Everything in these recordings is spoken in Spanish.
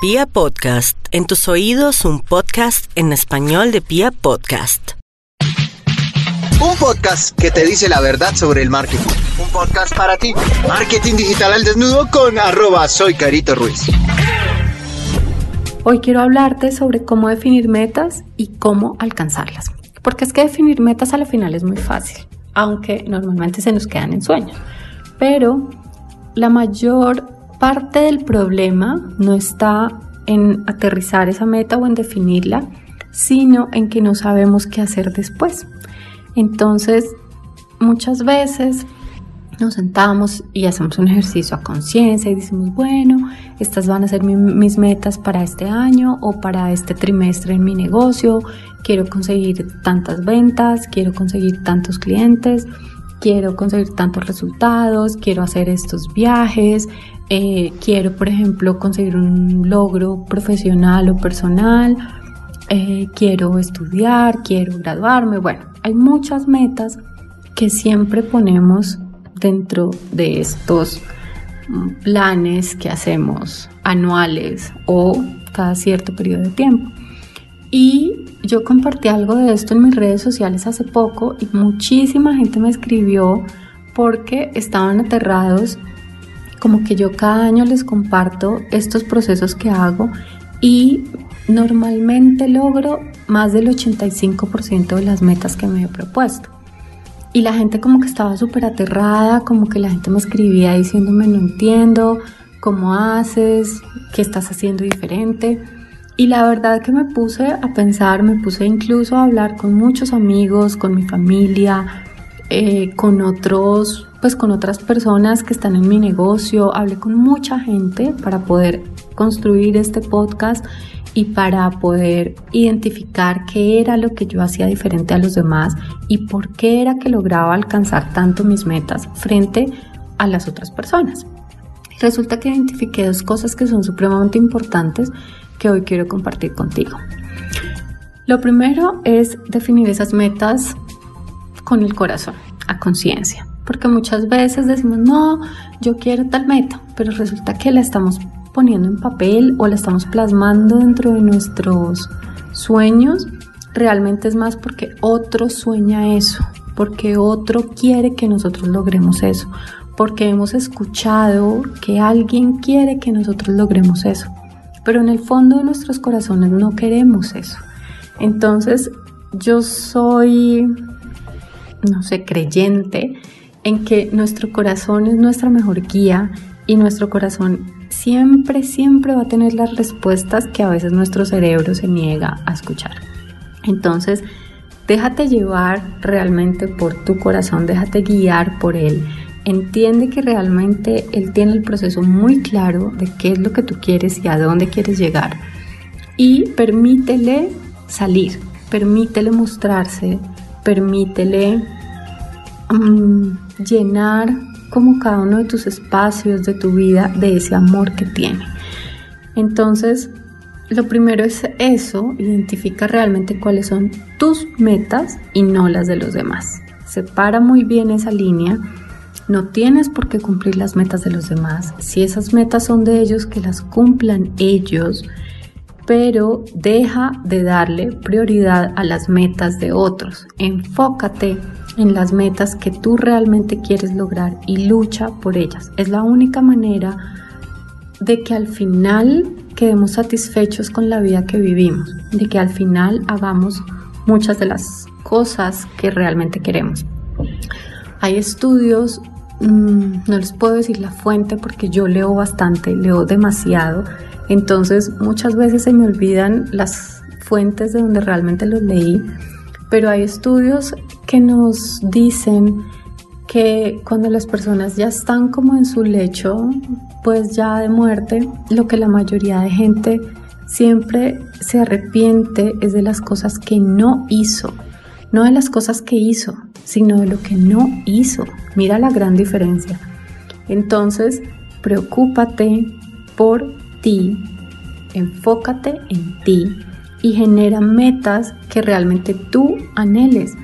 Pia Podcast, en tus oídos un podcast en español de Pia Podcast. Un podcast que te dice la verdad sobre el marketing. Un podcast para ti. Marketing digital al desnudo con arroba soy Carito Ruiz. Hoy quiero hablarte sobre cómo definir metas y cómo alcanzarlas. Porque es que definir metas a la final es muy fácil, aunque normalmente se nos quedan en sueños. Pero la mayor parte del problema no está en aterrizar esa meta o en definirla, sino en que no sabemos qué hacer después. Entonces, muchas veces nos sentamos y hacemos un ejercicio a conciencia y decimos, bueno, estas van a ser mis metas para este año o para este trimestre en mi negocio, quiero conseguir tantas ventas, quiero conseguir tantos clientes, quiero conseguir tantos resultados, quiero hacer estos viajes, eh, quiero, por ejemplo, conseguir un logro profesional o personal, eh, quiero estudiar, quiero graduarme. Bueno, hay muchas metas que siempre ponemos dentro de estos mm, planes que hacemos anuales o cada cierto periodo de tiempo. Y yo compartí algo de esto en mis redes sociales hace poco y muchísima gente me escribió porque estaban aterrados como que yo cada año les comparto estos procesos que hago y normalmente logro más del 85% de las metas que me he propuesto. Y la gente como que estaba súper aterrada, como que la gente me escribía diciéndome no entiendo, cómo haces, qué estás haciendo diferente. Y la verdad que me puse a pensar, me puse incluso a hablar con muchos amigos, con mi familia, eh, con otros pues con otras personas que están en mi negocio, hablé con mucha gente para poder construir este podcast y para poder identificar qué era lo que yo hacía diferente a los demás y por qué era que lograba alcanzar tanto mis metas frente a las otras personas. Resulta que identifiqué dos cosas que son supremamente importantes que hoy quiero compartir contigo. Lo primero es definir esas metas con el corazón, a conciencia porque muchas veces decimos, no, yo quiero tal meta, pero resulta que la estamos poniendo en papel o la estamos plasmando dentro de nuestros sueños, realmente es más porque otro sueña eso, porque otro quiere que nosotros logremos eso, porque hemos escuchado que alguien quiere que nosotros logremos eso, pero en el fondo de nuestros corazones no queremos eso. Entonces, yo soy, no sé, creyente en que nuestro corazón es nuestra mejor guía y nuestro corazón siempre, siempre va a tener las respuestas que a veces nuestro cerebro se niega a escuchar. Entonces, déjate llevar realmente por tu corazón, déjate guiar por él. Entiende que realmente él tiene el proceso muy claro de qué es lo que tú quieres y a dónde quieres llegar. Y permítele salir, permítele mostrarse, permítele mm, llenar como cada uno de tus espacios de tu vida de ese amor que tiene. Entonces, lo primero es eso, identifica realmente cuáles son tus metas y no las de los demás. Separa muy bien esa línea. No tienes por qué cumplir las metas de los demás. Si esas metas son de ellos, que las cumplan ellos, pero deja de darle prioridad a las metas de otros. Enfócate en las metas que tú realmente quieres lograr y lucha por ellas. Es la única manera de que al final quedemos satisfechos con la vida que vivimos, de que al final hagamos muchas de las cosas que realmente queremos. Hay estudios, mm, no les puedo decir la fuente porque yo leo bastante, leo demasiado, entonces muchas veces se me olvidan las fuentes de donde realmente los leí, pero hay estudios que nos dicen que cuando las personas ya están como en su lecho, pues ya de muerte, lo que la mayoría de gente siempre se arrepiente es de las cosas que no hizo, no de las cosas que hizo, sino de lo que no hizo. Mira la gran diferencia. Entonces, preocúpate por ti, enfócate en ti y genera metas que realmente tú anheles.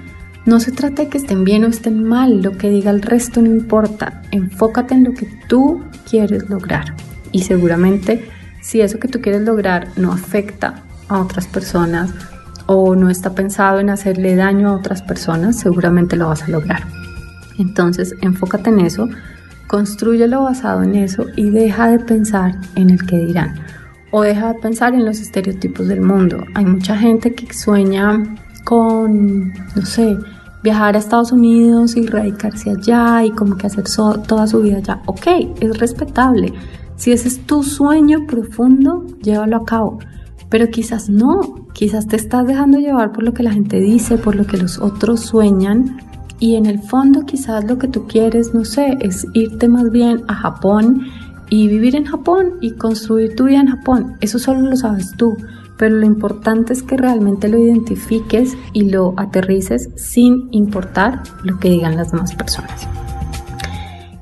No se trata de que estén bien o estén mal, lo que diga el resto no importa. Enfócate en lo que tú quieres lograr y seguramente si eso que tú quieres lograr no afecta a otras personas o no está pensado en hacerle daño a otras personas, seguramente lo vas a lograr. Entonces, enfócate en eso, construyelo basado en eso y deja de pensar en el que dirán o deja de pensar en los estereotipos del mundo. Hay mucha gente que sueña con, no sé, viajar a Estados Unidos y radicarse allá y como que hacer toda su vida allá. Ok, es respetable. Si ese es tu sueño profundo, llévalo a cabo. Pero quizás no, quizás te estás dejando llevar por lo que la gente dice, por lo que los otros sueñan. Y en el fondo quizás lo que tú quieres, no sé, es irte más bien a Japón y vivir en Japón y construir tu vida en Japón. Eso solo lo sabes tú, pero lo importante es que realmente lo identifiques y lo aterrices sin importar lo que digan las demás personas.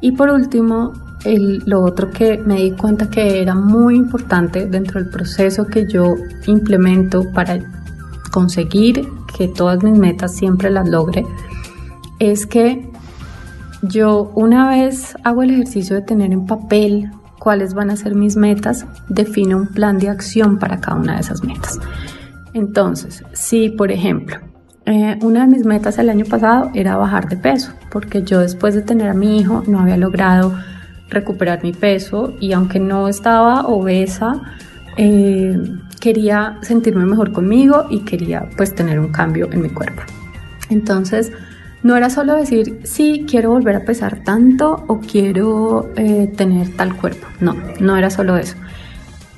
Y por último, lo otro que me di cuenta que era muy importante dentro del proceso que yo implemento para conseguir que todas mis metas siempre las logre, es que yo una vez hago el ejercicio de tener en papel cuáles van a ser mis metas, defino un plan de acción para cada una de esas metas. Entonces, si por ejemplo, eh, una de mis metas el año pasado era bajar de peso, porque yo después de tener a mi hijo no había logrado recuperar mi peso y aunque no estaba obesa, eh, quería sentirme mejor conmigo y quería pues tener un cambio en mi cuerpo. Entonces, no era solo decir, sí, quiero volver a pesar tanto o quiero eh, tener tal cuerpo. No, no era solo eso.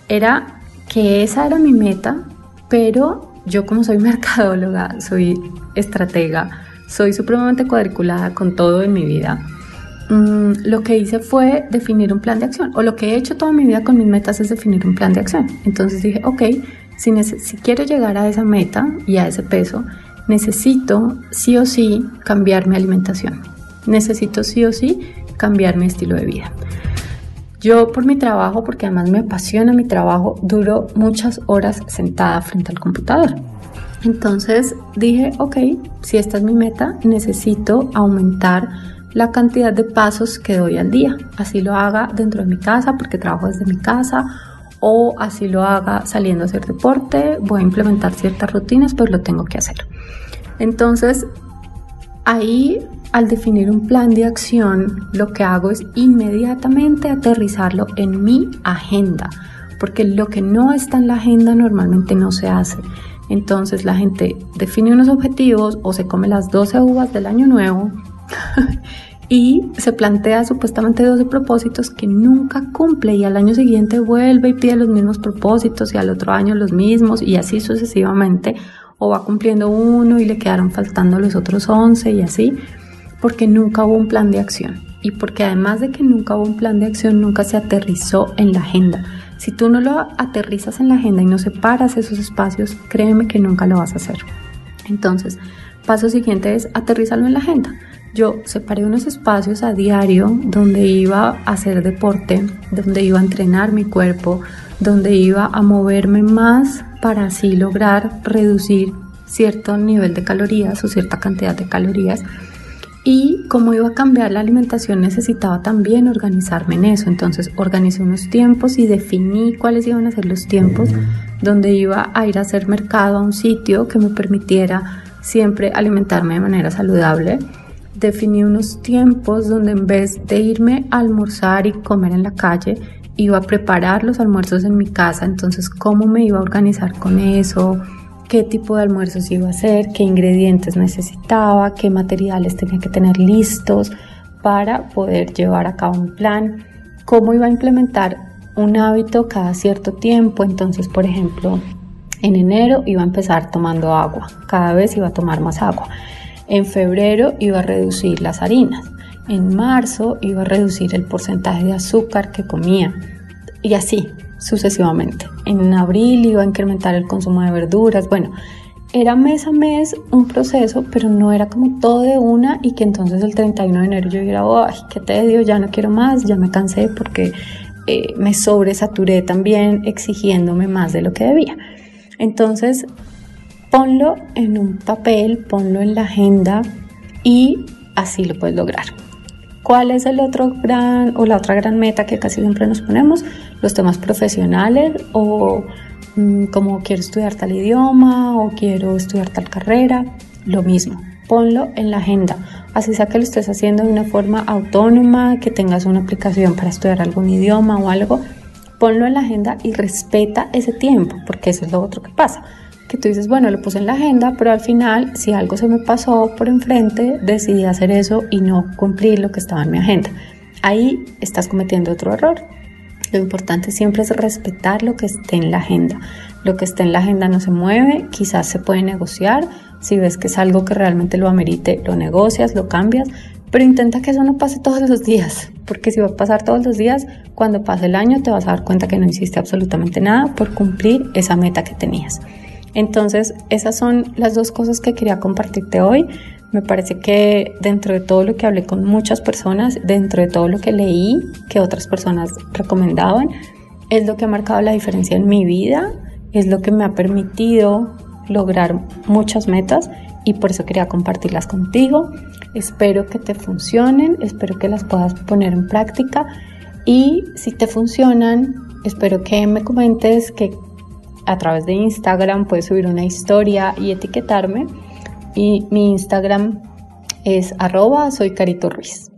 Era que esa era mi meta, pero yo como soy mercadóloga, soy estratega, soy supremamente cuadriculada con todo en mi vida. Mm, lo que hice fue definir un plan de acción, o lo que he hecho toda mi vida con mis metas es definir un plan de acción. Entonces dije, ok, si, si quiero llegar a esa meta y a ese peso, necesito sí o sí cambiar mi alimentación. Necesito sí o sí cambiar mi estilo de vida. Yo por mi trabajo, porque además me apasiona mi trabajo, duro muchas horas sentada frente al computador. Entonces dije, ok, si esta es mi meta, necesito aumentar la cantidad de pasos que doy al día. Así lo haga dentro de mi casa, porque trabajo desde mi casa, o así lo haga saliendo a hacer deporte, voy a implementar ciertas rutinas, pues lo tengo que hacer. Entonces, ahí al definir un plan de acción, lo que hago es inmediatamente aterrizarlo en mi agenda, porque lo que no está en la agenda normalmente no se hace. Entonces la gente define unos objetivos o se come las 12 uvas del año nuevo y se plantea supuestamente 12 propósitos que nunca cumple y al año siguiente vuelve y pide los mismos propósitos y al otro año los mismos y así sucesivamente o va cumpliendo uno y le quedaron faltando los otros 11 y así, porque nunca hubo un plan de acción y porque además de que nunca hubo un plan de acción, nunca se aterrizó en la agenda. Si tú no lo aterrizas en la agenda y no separas esos espacios, créeme que nunca lo vas a hacer. Entonces, paso siguiente es aterrizarlo en la agenda. Yo separé unos espacios a diario donde iba a hacer deporte, donde iba a entrenar mi cuerpo, donde iba a moverme más para así lograr reducir cierto nivel de calorías o cierta cantidad de calorías. Y como iba a cambiar la alimentación, necesitaba también organizarme en eso. Entonces organicé unos tiempos y definí cuáles iban a ser los tiempos donde iba a ir a hacer mercado a un sitio que me permitiera siempre alimentarme de manera saludable. Definí unos tiempos donde en vez de irme a almorzar y comer en la calle, iba a preparar los almuerzos en mi casa, entonces cómo me iba a organizar con eso, qué tipo de almuerzos iba a hacer, qué ingredientes necesitaba, qué materiales tenía que tener listos para poder llevar a cabo un plan, cómo iba a implementar un hábito cada cierto tiempo, entonces por ejemplo en enero iba a empezar tomando agua, cada vez iba a tomar más agua, en febrero iba a reducir las harinas, en marzo iba a reducir el porcentaje de azúcar que comía y así sucesivamente. En abril iba a incrementar el consumo de verduras. Bueno, era mes a mes un proceso, pero no era como todo de una y que entonces el 31 de enero yo dijera, ay, qué tedio, ya no quiero más, ya me cansé porque eh, me sobresaturé también exigiéndome más de lo que debía. Entonces, ponlo en un papel, ponlo en la agenda y así lo puedes lograr. ¿Cuál es el otro gran o la otra gran meta que casi siempre nos ponemos? Los temas profesionales o mm, como quiero estudiar tal idioma o quiero estudiar tal carrera, lo mismo. Ponlo en la agenda, así sea que lo estés haciendo de una forma autónoma, que tengas una aplicación para estudiar algún idioma o algo, ponlo en la agenda y respeta ese tiempo, porque eso es lo otro que pasa que tú dices, bueno, lo puse en la agenda, pero al final, si algo se me pasó por enfrente, decidí hacer eso y no cumplir lo que estaba en mi agenda. Ahí estás cometiendo otro error. Lo importante siempre es respetar lo que esté en la agenda. Lo que esté en la agenda no se mueve, quizás se puede negociar. Si ves que es algo que realmente lo amerite, lo negocias, lo cambias, pero intenta que eso no pase todos los días, porque si va a pasar todos los días, cuando pase el año te vas a dar cuenta que no hiciste absolutamente nada por cumplir esa meta que tenías. Entonces, esas son las dos cosas que quería compartirte hoy. Me parece que dentro de todo lo que hablé con muchas personas, dentro de todo lo que leí que otras personas recomendaban, es lo que ha marcado la diferencia en mi vida, es lo que me ha permitido lograr muchas metas y por eso quería compartirlas contigo. Espero que te funcionen, espero que las puedas poner en práctica y si te funcionan, espero que me comentes que a través de Instagram puedes subir una historia y etiquetarme. Y mi Instagram es arroba soy Carito Ruiz.